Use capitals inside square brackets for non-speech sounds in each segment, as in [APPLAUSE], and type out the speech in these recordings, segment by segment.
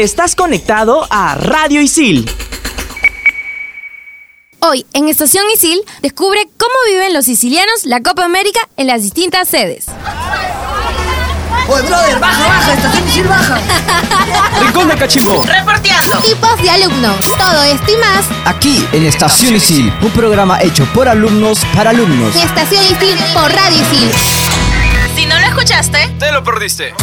Estás conectado a Radio Isil. Hoy, en Estación Isil, descubre cómo viven los sicilianos la Copa América en las distintas sedes. Oye, brother, baja, baja, Estación Isil, baja. [LAUGHS] Rincón de Cachimbo. Reporteando. Tipos de alumnos. Todo esto y más Aquí en Estación Isil, un programa hecho por alumnos para alumnos. Estación Isil por Radio Isil. Si no lo escuchaste, Te lo perdiste.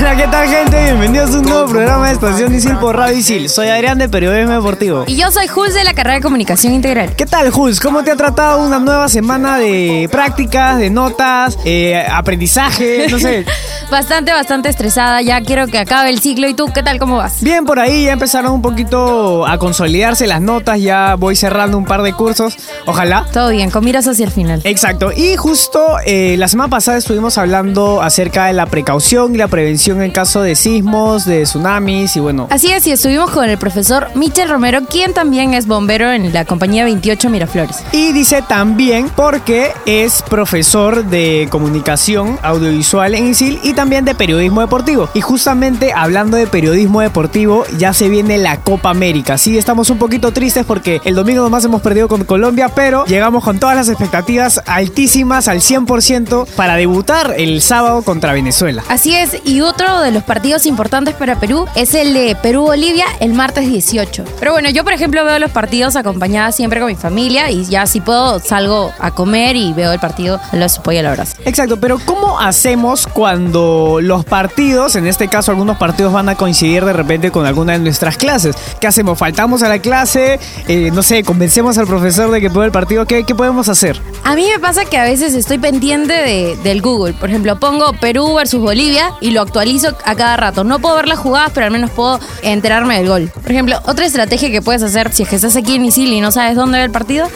Hola, ¿qué tal gente? Bienvenidos a un nuevo programa de Estación Isil por Radio Isil. Soy Adrián de Periodismo Deportivo. Y yo soy Jules de la carrera de Comunicación Integral. ¿Qué tal, Jules? ¿Cómo te ha tratado una nueva semana de prácticas, de notas, eh, aprendizaje? No sé. [LAUGHS] Bastante, bastante estresada. Ya quiero que acabe el ciclo. ¿Y tú qué tal? ¿Cómo vas? Bien, por ahí ya empezaron un poquito a consolidarse las notas. Ya voy cerrando un par de cursos. Ojalá. Todo bien, con miras hacia el final. Exacto. Y justo eh, la semana pasada estuvimos hablando acerca de la precaución y la prevención en caso de sismos, de tsunamis y bueno. Así es, y estuvimos con el profesor Michel Romero, quien también es bombero en la compañía 28 Miraflores. Y dice también porque es profesor de comunicación audiovisual en ISIL y también de periodismo deportivo. Y justamente hablando de periodismo deportivo, ya se viene la Copa América. Sí, estamos un poquito tristes porque el domingo nomás hemos perdido con Colombia, pero llegamos con todas las expectativas altísimas al 100% para debutar el sábado contra Venezuela. Así es, y otro de los partidos importantes para Perú es el de Perú-Bolivia el martes 18. Pero bueno, yo por ejemplo veo los partidos acompañada siempre con mi familia y ya si puedo salgo a comer y veo el partido a los pollo al abrazo. Exacto, pero ¿cómo hacemos cuando los partidos, en este caso algunos partidos van a coincidir de repente con alguna de nuestras clases? ¿Qué hacemos? ¿Faltamos a la clase? Eh, no sé, convencemos al profesor de que puede el partido. ¿Qué, qué podemos hacer? A mí me pasa que a veces estoy pendiente de- del Google. Por ejemplo, pongo Perú versus Bolivia y lo actualizo a cada rato. No puedo ver las jugadas, pero al menos puedo enterarme del gol. Por ejemplo, otra estrategia que puedes hacer si es que estás aquí en Isil y no sabes dónde ver el partido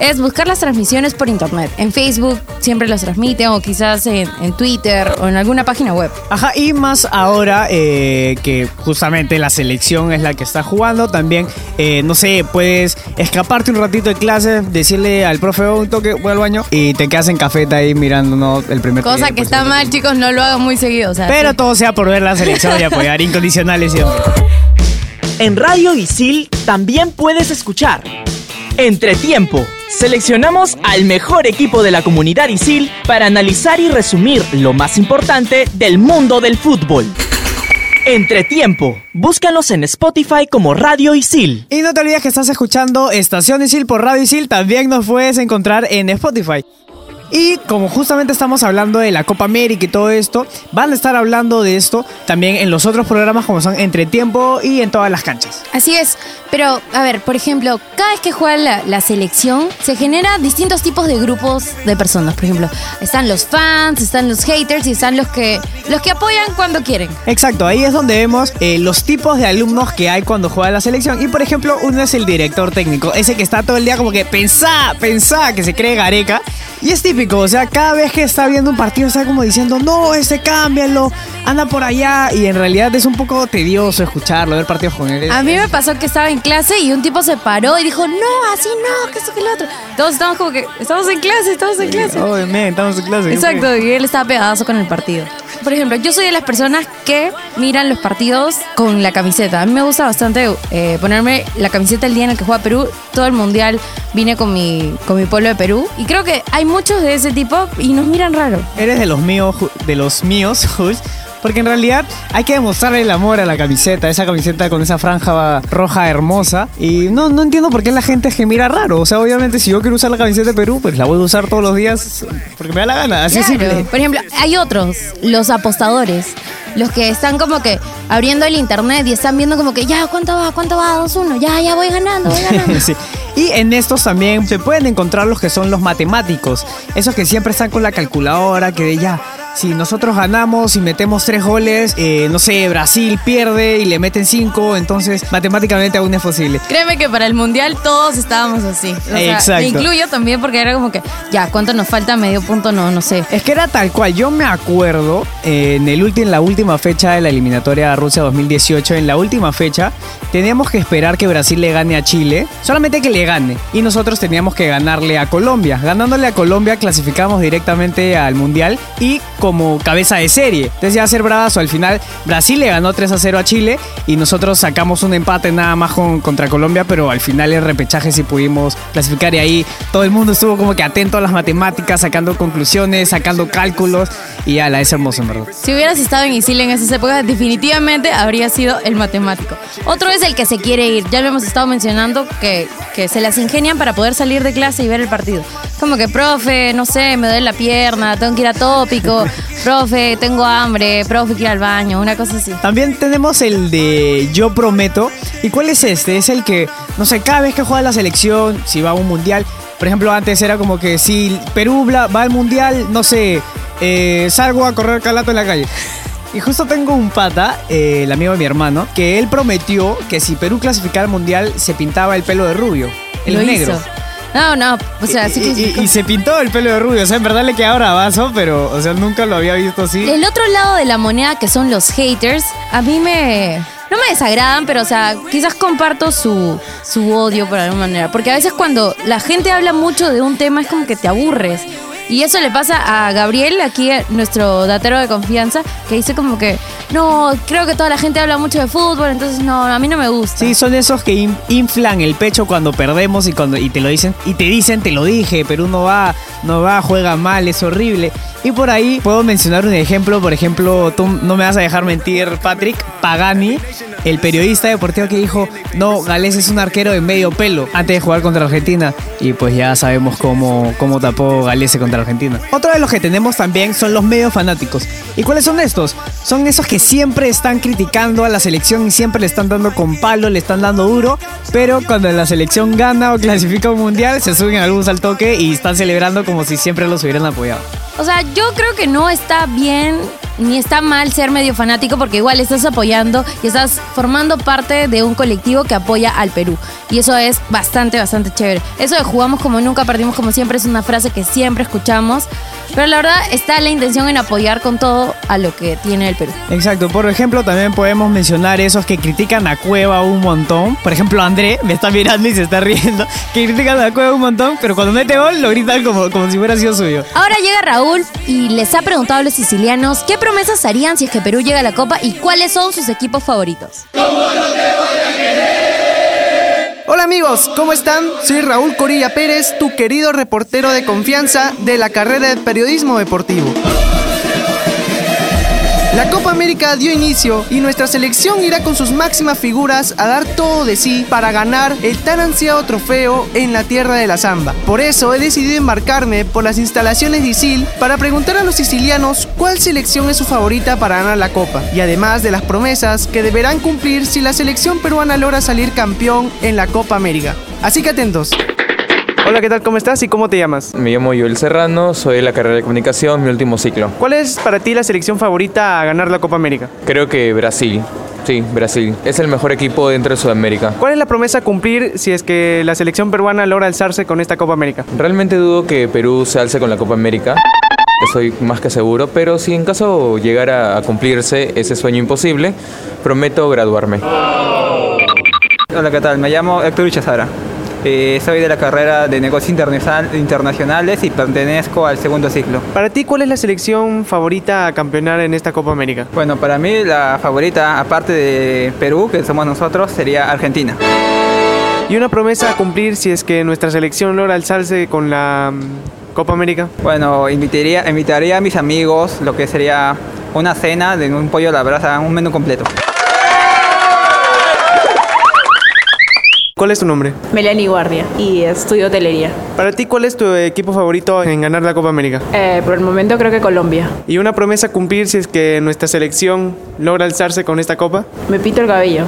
es buscar las transmisiones por internet. En Facebook siempre las transmiten o quizás en, en Twitter o en alguna página web. Ajá, y más ahora eh, que justamente la selección es la que está jugando, también, eh, no sé, puedes escaparte un ratito de clase, decirle al profe "Oh, un toque, voy al baño, y te quedas en cafeta ahí mirando ¿no? el primer Cosa tiempo, que está mal, chicos, no lo hagan muy seguido. o sea, Pero sí. todo sea por ver la selección y apoyar incondicionales siempre. En Radio Isil también puedes escuchar Entretiempo. Seleccionamos al mejor equipo de la comunidad Isil para analizar y resumir lo más importante del mundo del fútbol. Entretiempo. Búscanos en Spotify como Radio Isil. Y no te olvides que estás escuchando Estación Isil por Radio Isil, también nos puedes encontrar en Spotify. Y como justamente estamos hablando de la Copa América y todo esto, van a estar hablando de esto también en los otros programas como son Entretiempo y en todas las canchas. Así es, pero a ver, por ejemplo, cada vez que juega la, la selección se genera distintos tipos de grupos de personas. Por ejemplo, están los fans, están los haters y están los que los que apoyan cuando quieren. Exacto, ahí es donde vemos eh, los tipos de alumnos que hay cuando juega la selección. Y por ejemplo, uno es el director técnico, ese que está todo el día como que pensá, pensá, que se cree gareca. Y es típico, o sea, cada vez que está viendo un partido está como diciendo, no, ese cámbialo, anda por allá. Y en realidad es un poco tedioso escucharlo, ver partidos con él. A mí me pasó que estaba en clase y un tipo se paró y dijo, no, así no, que eso que lo otro. Todos estamos como que, estamos en clase, estamos en clase. Oh, men, estamos en clase. Exacto, y él estaba pegadazo con el partido. Por ejemplo, yo soy de las personas que miran los partidos con la camiseta. A mí me gusta bastante eh, ponerme la camiseta el día en el que juega Perú. Todo el mundial vine con mi, con mi pueblo de Perú. Y creo que hay muchos de ese tipo y nos miran raro. Eres de los míos, de los míos. [LAUGHS] Porque en realidad hay que demostrarle el amor a la camiseta, esa camiseta con esa franja roja hermosa. Y no, no entiendo por qué la gente es que mira raro. O sea, obviamente si yo quiero usar la camiseta de Perú, pues la voy a usar todos los días porque me da la gana. Así Claro. simple. Por ejemplo, hay otros, los apostadores. Los que están como que abriendo el internet y están viendo como que ya, ¿cuánto va? ¿Cuánto va? 2-1. Ya, ya voy ganando, voy ganando. [LAUGHS] Sí. Y en estos también se pueden encontrar los que son los matemáticos. Esos que siempre están con la calculadora, que de ya, si nosotros ganamos y metemos tres goles, eh, no sé, Brasil pierde y le meten cinco, entonces matemáticamente aún es posible. Créeme que para el mundial todos estábamos así. O sea, Exacto. Me incluyo también porque era como que, ya, ¿cuánto nos falta? Medio punto, no, no sé. Es que era tal cual, yo me acuerdo eh, en, el en la última fecha de la eliminatoria a Rusia 2018, en la última fecha, teníamos que esperar que Brasil le gane a Chile, solamente que le gane, y nosotros teníamos que ganarle a Colombia. Ganándole a Colombia clasificamos directamente al Mundial y como cabeza de serie. Entonces ya ser bravazo. Al final Brasil le ganó 3 a 0 a Chile y nosotros sacamos un empate nada más con- contra Colombia, pero al final el repechaje sí pudimos clasificar y ahí todo el mundo estuvo como que atento a las matemáticas, sacando conclusiones, sacando cálculos y ya la es hermoso en verdad. Si hubieras estado en Isil en esas épocas, definitivamente habría sido el matemático. Otro es el que se quiere ir. Ya lo hemos estado mencionando, que, que se las ingenian para poder salir de clase y ver el partido. Como que, profe, no sé, me duele la pierna, tengo que ir a tópico, profe, tengo hambre, profe, quiero al baño, una cosa así. También tenemos el de Yo Prometo. ¿Y cuál es este? Es el que, no sé, cada vez que juega la selección, si va a un mundial, por ejemplo, antes era como que si Perú va al mundial, no sé, eh, salgo a correr calato en la calle. Y justo tengo un pata, eh, el amigo de mi hermano, que él prometió que si Perú clasificaba al mundial se pintaba el pelo de rubio, el Lo negro. hizo. No, no, o sea, sí y, y- clasificó. y se pintó el pelo de rubio, o sea, en verdad le queda bravazo, pero, o sea, nunca lo había visto así. El otro lado de la moneda, que son los haters, a mí me. No me desagradan, pero, o sea, quizás comparto su, su odio por alguna manera. Porque a veces cuando la gente habla mucho de un tema es como que te aburres. Y eso le pasa a Gabriel, aquí eh, nuestro datero de confianza, que dice como que, no, creo que toda la gente habla mucho de fútbol, entonces no, a mí no me gusta. Sí, son esos que in- inflan el pecho cuando perdemos y cuando y te lo dicen y te dicen, te lo dije, Perú no va, no va, juega mal, es horrible. Y por ahí puedo mencionar un ejemplo, por ejemplo, tú no me vas a dejar mentir, Patrick Pagani, el periodista deportivo que dijo, "No, Gales es un arquero de medio pelo" antes de jugar contra Argentina y pues ya sabemos cómo cómo tapó Galese contra Argentina. Otro de los que tenemos también son los medios fanáticos. ¿Y cuáles son estos? Son esos que siempre están criticando a la selección y siempre le están dando con palo, le están dando duro, pero cuando la selección gana o clasifica un mundial, se suben algunos al toque y están celebrando como si siempre los hubieran apoyado. O sea, yo creo que no está bien ni está mal ser medio fanático porque igual estás apoyando y estás formando parte de un colectivo que apoya al Perú. Y eso es bastante, bastante chévere. Eso de jugamos como nunca, perdimos como siempre es una frase que siempre escuchamos. Pero la verdad está la intención en apoyar con todo a lo que tiene el Perú. Exacto, por ejemplo, también podemos mencionar esos que critican a Cueva un montón. Por ejemplo, André me está mirando y se está riendo, [LAUGHS] que critican a Cueva un montón, pero cuando mete gol lo gritan como, como si fuera sido suyo. Ahora llega Raúl y les ha preguntado a los sicilianos qué promesas harían si es que Perú llega a la Copa y cuáles son sus equipos favoritos. Hola amigos, ¿cómo están? Soy Raúl Corilla Pérez, tu querido reportero de confianza de la carrera de periodismo deportivo. La Copa América dio inicio y nuestra selección irá con sus máximas figuras a dar todo de sí para ganar el tan ansiado trofeo en la tierra de la samba. Por eso he decidido embarcarme por las instalaciones de Isil para preguntar a los sicilianos cuál selección es su favorita para ganar la Copa y además de las promesas que deberán cumplir si la selección peruana logra salir campeón en la Copa América. Así que atentos. Hola, ¿qué tal? ¿Cómo estás y cómo te llamas? Me llamo Joel Serrano, soy de la carrera de comunicación, mi último ciclo. ¿Cuál es para ti la selección favorita a ganar la Copa América? Creo que Brasil. Sí, Brasil. Es el mejor equipo dentro de Sudamérica. ¿Cuál es la promesa a cumplir si es que la selección peruana logra alzarse con esta Copa América? Realmente dudo que Perú se alce con la Copa América. Estoy más que seguro, pero si en caso llegara a cumplirse ese sueño imposible, prometo graduarme. Hola, ¿qué tal? Me llamo Héctor Uchazara. Eh, soy de la carrera de negocios internacional- internacionales y pertenezco al segundo ciclo. Para ti, ¿cuál es la selección favorita a campeonar en esta Copa América? Bueno, para mí la favorita, aparte de Perú, que somos nosotros, sería Argentina. ¿Y una promesa a cumplir si es que nuestra selección logra alzarse con la mm, Copa América? Bueno, invitaría, invitaría a mis amigos lo que sería una cena de un pollo a la brasa, un menú completo. ¿Cuál es tu nombre? Melanie Guardia y estudio hotelería. Para ti, ¿cuál es tu equipo favorito en ganar la Copa América? Eh, por el momento creo que Colombia. ¿Y una promesa a cumplir si es que nuestra selección logra alzarse con esta Copa? Me pito el cabello.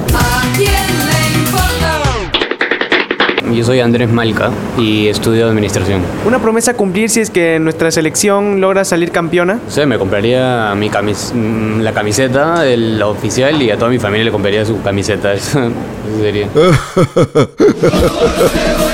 Yo soy Andrés Malca y estudio administración. ¿Una promesa a cumplir si es que nuestra selección logra salir campeona? O sea, me compraría mi camis mm, la camiseta, el- la oficial, y a toda mi familia le compraría su camiseta. Eso, [LAUGHS] eso sería. [LAUGHS]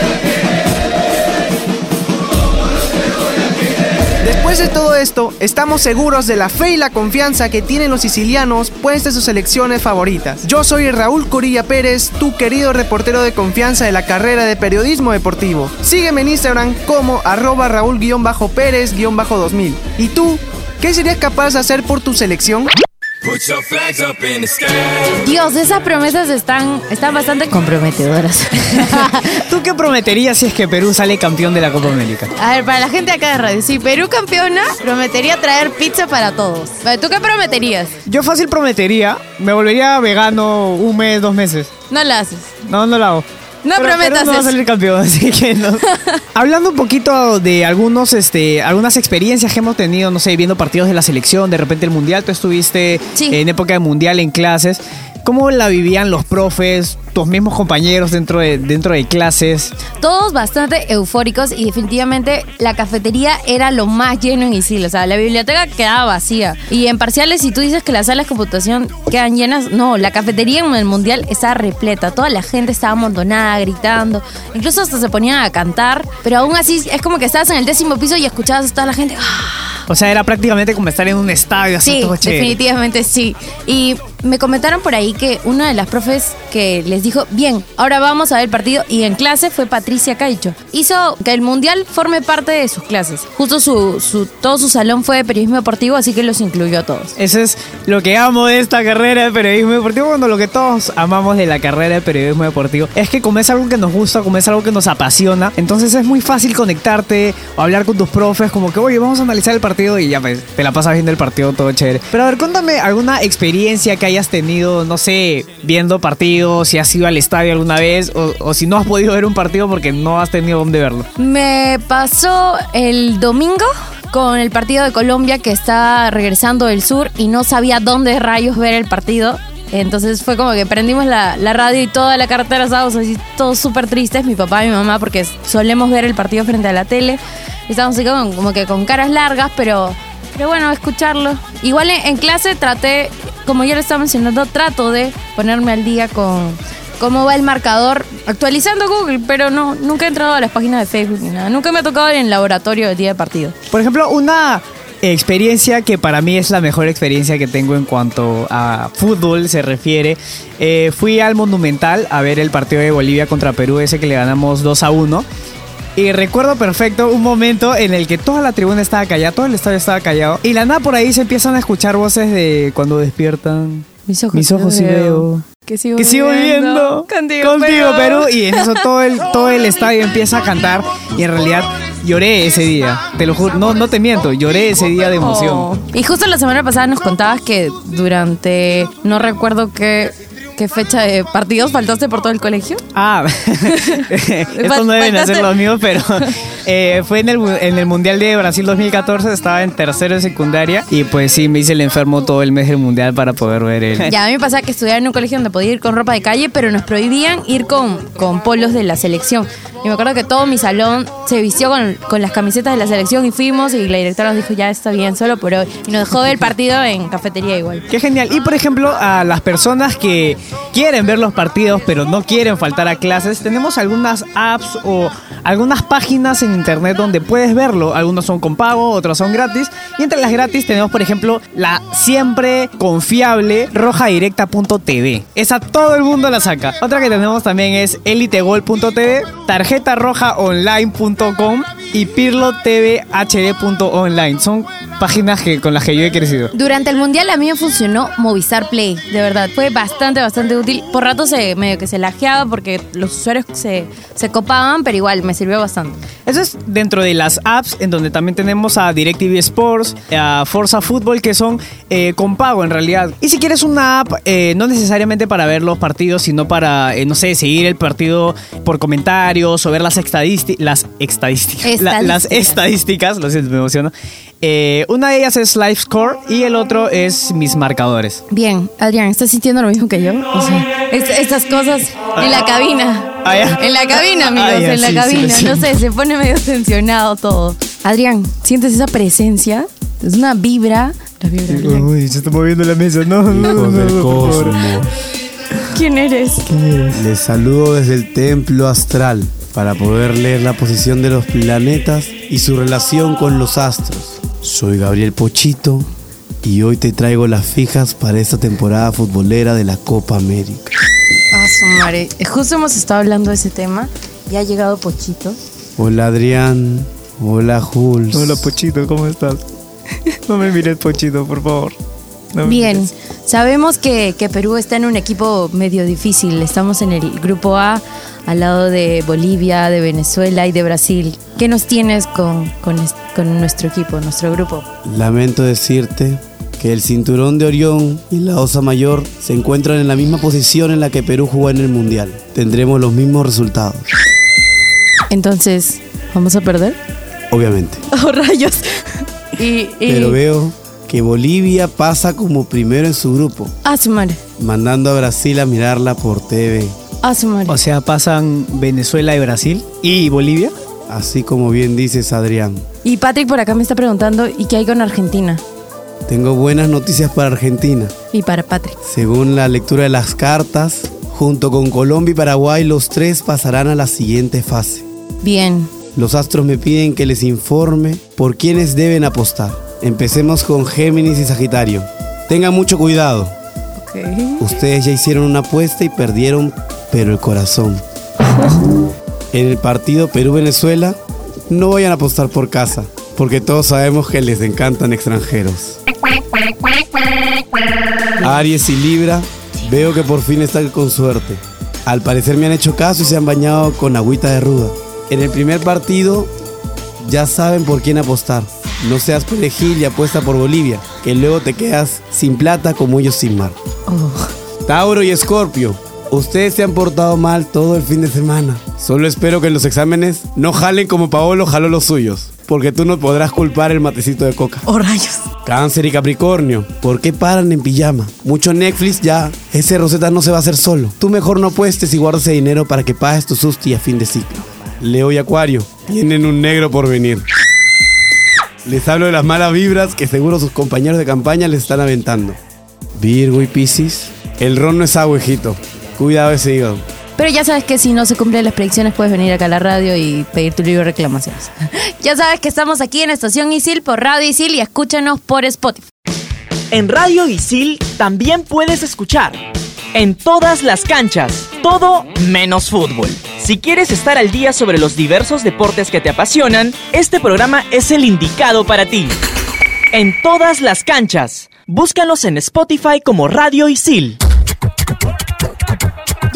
Después de todo esto, estamos seguros de la fe y la confianza que tienen los sicilianos puestas sus selecciones favoritas. Yo soy Raúl Corilla Pérez, tu querido reportero de confianza de la carrera de periodismo deportivo. Sígueme en Instagram como arroba Raúl-Pérez-2000. ¿Y tú? ¿qué serías capaz de hacer por tu selección? Dios, esas promesas están, están bastante comprometedoras. [LAUGHS] ¿Tú qué prometerías si es que Perú sale campeón de la Copa América? A ver, para la gente acá de radio, si Perú campeona, prometería traer pizza para todos. ¿Tú qué prometerías? Yo fácil prometería, me volvería vegano un mes, dos meses. No la haces. No, no lo hago. No Pero prometas no va a salir campeón, [LAUGHS] así que no. Hablando un poquito de algunos, este, algunas experiencias que hemos tenido, no sé, viendo partidos de la selección, de repente el mundial, tú estuviste Sí. en época de mundial en clases. ¿Cómo la vivían los profes, tus mismos compañeros dentro de, dentro de clases? Todos bastante eufóricos y definitivamente la cafetería era lo más lleno en Isil. O sea, la biblioteca quedaba vacía. Y en parciales, si tú dices que las salas de computación quedan llenas, no, la cafetería en el mundial estaba repleta. Toda la gente estaba amontonada, gritando. Incluso hasta se ponían a cantar. Pero aún así, es como que estabas en el décimo piso y escuchabas a toda la gente. O sea, era prácticamente como estar en un estadio así Sí, todo definitivamente sí. Y me comentaron por ahí que una de las profes que les dijo, bien, ahora vamos a ver el partido, y en clase fue Patricia Caicho. Hizo que el Mundial forme parte de sus clases. Justo su, su, todo su salón fue de periodismo deportivo, así que los incluyó a todos. Eso es lo que amo de esta carrera de periodismo deportivo, cuando lo que todos amamos de la carrera de periodismo deportivo es que como es algo que nos gusta, como es algo que nos apasiona, entonces es muy fácil conectarte o hablar con tus profes, como que, oye, vamos a analizar el partido y ya pues, te la pasas viendo el partido todo chévere. Pero a ver, cuéntame alguna experiencia que hayas tenido, no sé, viendo partidos, si has ido al estadio alguna vez o, si no has podido ver un partido porque no has tenido dónde verlo. Me pasó el domingo con el partido de Colombia que está regresando del sur y no sabía dónde rayos ver el partido. Entonces fue como que prendimos la, la radio y toda la carretera estábamos así todos súper tristes, mi papá y mi mamá, porque solemos ver el partido frente a la tele. Estábamos así como, como que con caras largas, pero, pero bueno, escucharlo. Igual en clase traté, como ya lo estaba mencionando, trato de ponerme al día con cómo va el marcador actualizando Google, pero no, nunca he entrado a las páginas de Facebook ni nada. Nunca me ha tocado en el laboratorio del día de partido. Por ejemplo, una experiencia que para mí es la mejor experiencia que tengo en cuanto a fútbol se refiere. eh, fui al Monumental a ver el partido de Bolivia contra Perú, ese que le ganamos 2 a 1. Y recuerdo perfecto un momento en el que toda la tribuna estaba callada, todo el estadio estaba callado. Y la nada por ahí se empiezan a escuchar voces de cuando despiertan. Mis ojos, Mis ojos sí veo. Que sigo, Que sigo viviendo Contigo, contigo, Perú. Y en eso todo el, todo el estadio empieza a cantar. Y en realidad lloré ese día. Te lo juro, no, no te miento, lloré ese día de emoción. Oh. Y justo la semana pasada nos contabas que durante, no recuerdo qué, qué fecha de partidos faltaste por todo el colegio. Ah, [LAUGHS] esto no deben hacer los míos, pero [LAUGHS] eh, fue en el, en el Mundial de Brasil 2014, estaba en tercero de secundaria y pues sí, me hice el enfermo todo el mes del Mundial para poder ver el... Ya, a mí me pasaba que estudiaba en un colegio donde podía ir con ropa de calle, pero nos prohibían ir con, con polos de la selección. Y me acuerdo que todo mi salón se vistió con, con las camisetas de la selección y fuimos y la directora nos dijo, ya está bien, solo por hoy. Y nos dejó ver el partido en cafetería igual. Qué genial. Y por ejemplo, a las personas que quieren ver los partidos pero no quieren faltar a clases, tenemos algunas apps o algunas páginas en internet donde puedes verlo. Algunos son con pago, otros son gratis. Y entre las gratis tenemos, por ejemplo, la siempre confiable rojadirecta.tv. Esa todo el mundo la saca. Otra que tenemos también es elitegol.tv, tarjetarojaonline.com y pirlotvhd.online. Son páginas que, con las que yo he crecido. Durante el mundial a mí me funcionó Movistar Play, de verdad. Fue bastante, bastante útil. Por rato se medio que se lajeaba porque los usuarios se, se copaban, pero igual me sirvió bastante. Eso es dentro de las apps en donde también tenemos a DirecTV Sports, a Forza Football, que son eh, con pago en realidad. Y si quieres una app, eh, no necesariamente para ver los partidos, sino para, eh, no sé, seguir el partido por comentarios o ver las, las estadísticas. La- las Estadísticas. lo siento, me emociono. Eh, una de ellas es Live Score y el otro es mis marcadores. Bien, Adrián, ¿estás sintiendo lo mismo que yo? O sea, est- estas cosas en la cabina. Ah. En la cabina, amigos, Ah, en la sí, cabina. sí. No sé, se pone medio tensionado todo. Adrián, ¿sientes esa presencia? Es una vibra. La vibra. Uy, se está moviendo la mesa. No, no, no, no, por favor. ¿Quién eres? Les saludo desde el templo astral para poder leer la posición de los planetas y su relación con los astros. Soy Gabriel Pochito y hoy te traigo las fijas para esta temporada futbolera de la Copa América. Ah, su madre. Justo hemos estado hablando de ese tema. Ya ha llegado Pochito. Hola Adrián, hola Jules. Hola, Pochito, ¿cómo estás? No me mires, Pochito, por favor. No Bien, sabemos que, que Perú está en un equipo medio difícil. Estamos en el grupo A, al lado de Bolivia, de Venezuela y de Brasil. ¿Qué nos tienes con, con, es- con nuestro equipo, nuestro grupo? Lamento decirte que el cinturón de Orión y la Osa Mayor se encuentran en la misma posición en la que Perú jugó en el Mundial. Tendremos los mismos resultados, Entonces, ¿vamos a perder? obviamente. [LAUGHS] ¡Oh, rayos! Y, y- Pero veo que Bolivia pasa como primero en su grupo, Ah, su madre. mandando a Brasil a mirarla por TV. Ah, su madre. O sea, pasan Venezuela y Brasil y Bolivia. Así como bien dices, Adrián. Y Patrick por acá me está preguntando, ¿y qué hay con Argentina? Tengo buenas noticias para Argentina. Y para Patrick. Según la lectura de las cartas, junto con Colombia y Paraguay, los tres pasarán a la siguiente fase. Bien. Los astros me piden que les informe por quiénes deben apostar. Empecemos con Géminis y Sagitario. Tengan mucho cuidado. Ustedes ya hicieron una apuesta y perdieron, pero el corazón. [LAUGHS] En el partido Perú-Venezuela, no vayan a apostar por casa, porque todos sabemos que les encantan extranjeros. Aries y Libra, veo que por fin están con suerte. Al parecer me han hecho caso y se han bañado con agüita de ruda. En el primer partido ya saben por quién apostar. No seas perejil y apuesta por Bolivia, que luego te quedas sin plata como ellos sin mar. Tauro y Escorpio, ustedes se han portado mal todo el fin de semana. Solo espero que en los exámenes no jalen como Paolo jaló los suyos, porque tú no podrás culpar el matecito de coca. ¡Oh, rayos! Cáncer y Capricornio, ¿por qué paran en pijama? Mucho Netflix ya, ese Rosetta no se va a hacer solo. Tú mejor no apuestes y guardas ese dinero para que pagues tu susti a fin de ciclo. Leo y Acuario, tienen un negro por venir. Les hablo de las malas vibras que seguro sus compañeros de campaña les están aventando. Virgo y Piscis, el ron no es agua, hijito. Cuidado ese hígado. Pero ya sabes que si no se cumplen las predicciones puedes venir acá a la radio y pedir tu libro de reclamaciones. [LAUGHS] ya sabes que estamos aquí en Estación Isil por Radio Isil y escúchanos por Spotify. En Radio Isil también puedes escuchar. En todas las canchas, todo menos fútbol. Si quieres estar al día sobre los diversos deportes que te apasionan, este programa es el indicado para ti. En todas las canchas, búscanos en Spotify como Radio Isil.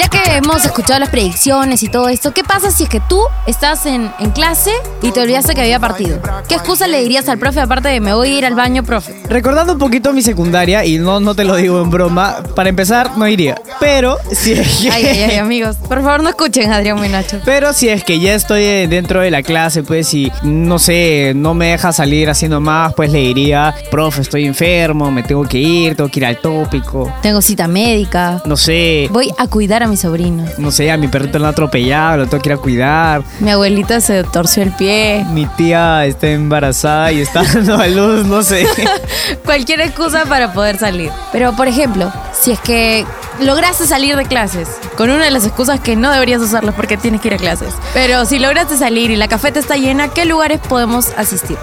Ya que hemos escuchado las predicciones y todo esto, ¿qué pasa si es que tú estás en, en clase y te olvidaste que había partido? ¿Qué excusa le dirías al profe aparte de me voy a ir al baño, profe? Recordando un poquito mi secundaria, y no, no te lo digo en broma, para empezar no iría. Pero si es que... Ay, ay, ay, amigos. Por favor, no escuchen Adrián Buenacho. Pero si es que ya estoy dentro de la clase, pues y no sé, no me deja salir haciendo más, pues le diría, profe, estoy enfermo, me tengo que ir, tengo que ir al tópico. Tengo cita médica. No sé, Voy a cuidar a mi sobrino. no sé, a mi perrito lo han atropellado, lo tengo que ir a cuidar. Mi abuelita se torció el pie. Mi tía está embarazada y está [LAUGHS] dando a luz, no sé. [LAUGHS] Cualquier excusa para poder salir. Pero, por ejemplo, si es que lograste salir de clases, con una de las excusas que no deberías usarlas porque tienes que ir a clases. Pero si lograste salir y la cafeta está llena, ¿qué lugares podemos asistir?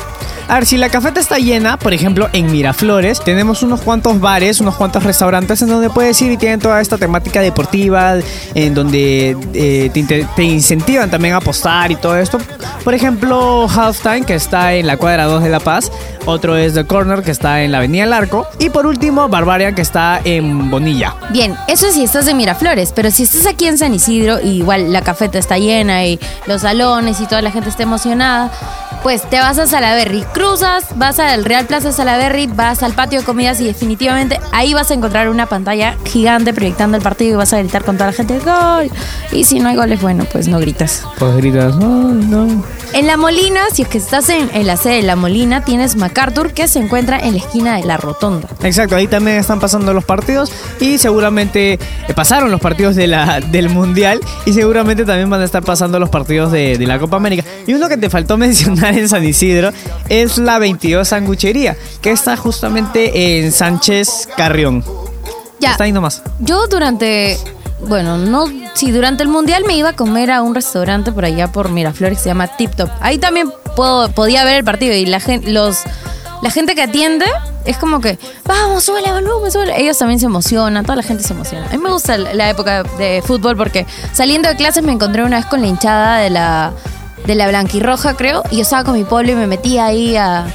A ver, si la cafeta está llena, por ejemplo, en Miraflores, tenemos unos cuantos bares, unos cuantos restaurantes en donde puedes ir y tienen toda esta temática deportiva, en donde eh, te, incentivan también a apostar y todo esto. Por ejemplo, Halftime, que está en la cuadra 2 de La Paz. Otro es The Corner, que está en la Avenida El Arco. Y por último, Barbarian, que está en Bonilla. Bien, eso es si estás en Miraflores, pero si estás aquí en San Isidro, y igual la cafeta está llena y los salones y toda la gente está emocionada, pues te vas a Salaberry. Cruzas, vas al Real Plaza Salaberry, vas al patio de comidas y definitivamente ahí vas a encontrar una pantalla gigante proyectando el partido y vas a gritar con toda la gente ¡Gol! Y si no hay goles, bueno, pues no gritas. Pues gritas, no, no. En La Molina, si es que estás en, en la sede de La Molina, tienes MacArthur que se encuentra en la esquina de la rotonda. Exacto, ahí también están pasando los partidos y seguramente pasaron los partidos de la, del Mundial y seguramente también van a estar pasando los partidos de, de la Copa América. Y uno que te faltó [LAUGHS] mencionar en San Isidro es la 22 Sanguchería, que está justamente en Sánchez Carrión. Ya. Está ahí nomás. Yo durante, bueno, no, sí, durante el mundial me iba a comer a un restaurante por allá por Miraflores que se llama Tip Top. Ahí también puedo, podía ver el partido y la gente, los, la gente que atiende es como que, vamos, sube el volumen, sube. Ellos también se emocionan, toda la gente se emociona. A mí me gusta la la época de fútbol porque saliendo de clases me encontré una vez con la hinchada de la, de la blanquirroja, creo, y yo estaba con mi pueblo y me metí ahí a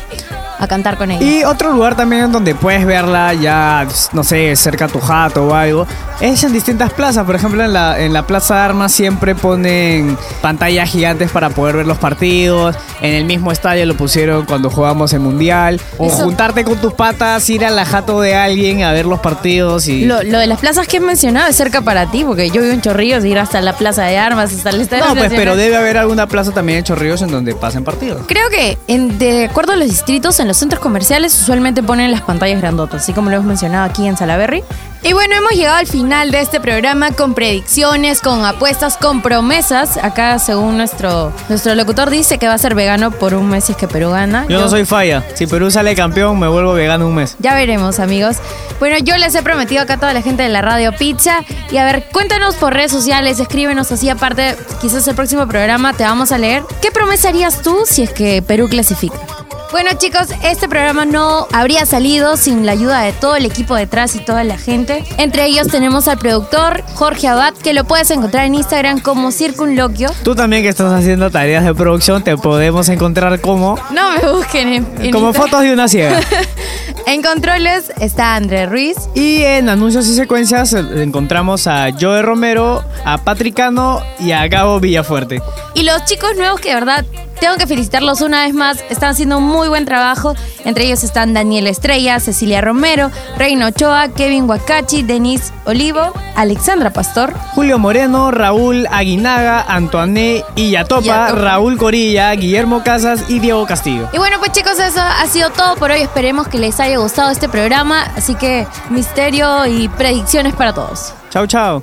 a cantar con ellos. Y otro lugar también donde puedes verla ya, no sé, cerca a tu jato o algo, es en distintas plazas. Por ejemplo, en la, en la Plaza de Armas siempre ponen pantallas gigantes para poder ver los partidos. En el mismo estadio lo pusieron cuando jugamos el Mundial. O Eso- juntarte con tus patas, ir a la jato de alguien a ver los partidos y... Lo, lo de las plazas que he mencionado es cerca para ti, porque yo vivo en Chorrillos, ir hasta la Plaza de Armas, hasta el Estadio No, pues, Nacional. pero debe haber alguna plaza también en Chorrillos en donde pasen partidos. Creo que en- de acuerdo a los distritos, en los centros comerciales usualmente ponen las pantallas grandotas, así como lo hemos mencionado aquí en Salaberry. Y bueno, hemos llegado al final de este programa con predicciones, con apuestas, con promesas. Acá, según nuestro, nuestro locutor, dice que va a ser vegano por un mes si es que Perú gana. Yo no soy falla. Si Perú sale campeón, me vuelvo vegano un mes. Ya veremos, amigos. Bueno, yo les he prometido acá a toda la gente de la Radio Pizza. Y a ver, cuéntanos por redes sociales, escríbenos así. Aparte, quizás el próximo programa te vamos a leer. ¿Qué promesa harías tú si es que Perú clasifica? Bueno chicos, este programa no habría salido sin la ayuda de todo el equipo detrás y toda la gente. Entre ellos tenemos al productor Jorge Abad, que lo puedes encontrar en Instagram como Circunloquio. Tú también que estás haciendo tareas de producción, te podemos encontrar como... No me busquen en, en Como Instagram. fotos de una ciega. [LAUGHS] En controles está André Ruiz. Y en anuncios y secuencias encontramos a Joe Romero, a Patricano y a Gabo Villafuerte. Y los chicos nuevos que de verdad tengo que felicitarlos una vez más, están haciendo un muy buen trabajo. Entre ellos están Daniel Estrella, Cecilia Romero, Reino Ochoa, Kevin Wakachi, Denise Olivo, Alexandra Pastor. Julio Moreno, Raúl Aguinaga, Antoine Illatopa, Illatopa. Raúl Corilla, Guillermo Casas y Diego Castillo. Y bueno, pues chicos, eso ha sido todo por hoy. Esperemos que les haya gustado este programa. Así que misterio y predicciones para todos. Chao, chao.